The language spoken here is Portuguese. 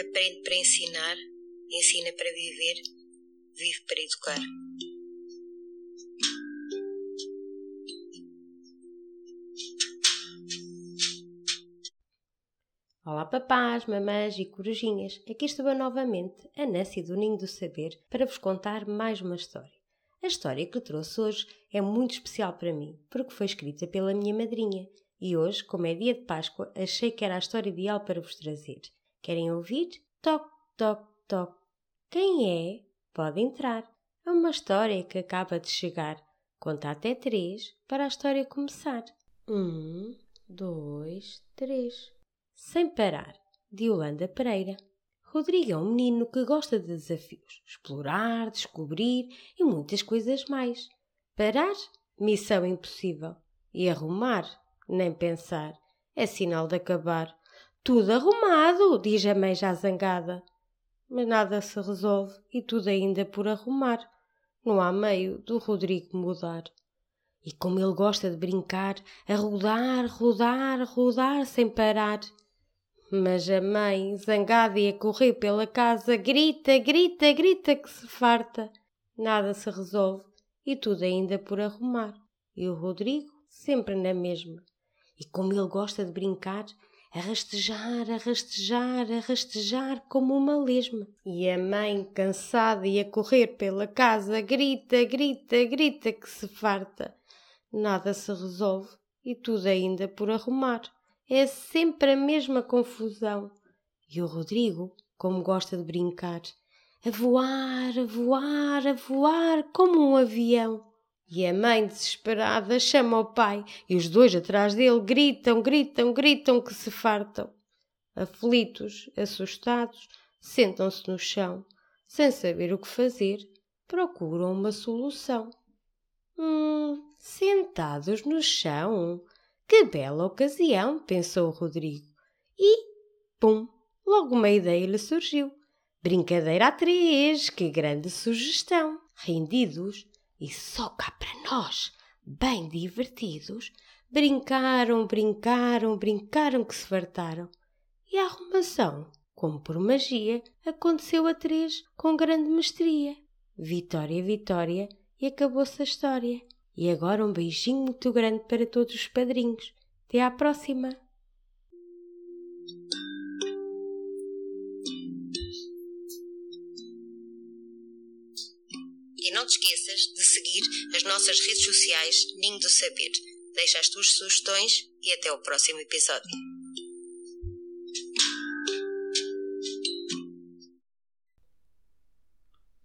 Aprende para ensinar, ensina para viver, vive para educar. Olá papás, mamães e corujinhas, aqui estou eu novamente, a Nancy do Ninho do Saber, para vos contar mais uma história. A história que trouxe hoje é muito especial para mim, porque foi escrita pela minha madrinha, e hoje, como é dia de Páscoa, achei que era a história ideal para vos trazer. Querem ouvir? Toc, toc, toc. Quem é? Pode entrar. É uma história que acaba de chegar. Conta até três para a história começar. Um, dois, três sem parar, de Yolanda Pereira. Rodrigo é um menino que gosta de desafios, explorar, descobrir e muitas coisas mais. Parar? Missão impossível. E arrumar? Nem pensar. É sinal de acabar. Tudo arrumado, diz a mãe já zangada. Mas nada se resolve e tudo ainda por arrumar. Não há meio do Rodrigo mudar. E como ele gosta de brincar, a rodar, rodar, rodar sem parar. Mas a mãe, zangada e a correr pela casa, grita, grita, grita que se farta. Nada se resolve e tudo ainda por arrumar. E o Rodrigo sempre na mesma. E como ele gosta de brincar, a rastejar, a rastejar, a rastejar como uma lesma. E a mãe, cansada e a correr pela casa, grita, grita, grita que se farta. Nada se resolve e tudo ainda por arrumar é sempre a mesma confusão. E o Rodrigo, como gosta de brincar, a voar, a voar, a voar como um avião. E a mãe, desesperada, chama o pai, e os dois atrás dele gritam, gritam, gritam que se fartam. Aflitos, assustados, sentam-se no chão, sem saber o que fazer, procuram uma solução. Hum, sentados no chão, que bela ocasião, pensou Rodrigo. E, pum, logo uma ideia lhe surgiu. Brincadeira a três, que grande sugestão. Rendidos e só para nós, bem divertidos, brincaram, brincaram, brincaram que se fartaram. E a arrumação, como por magia, aconteceu a três com grande mestria. Vitória, vitória, e acabou-se a história. E agora um beijinho muito grande para todos os padrinhos. Até à próxima! E não te esqueças de seguir as nossas redes sociais Ninho do Saber. Deixa as tuas sugestões e até o próximo episódio.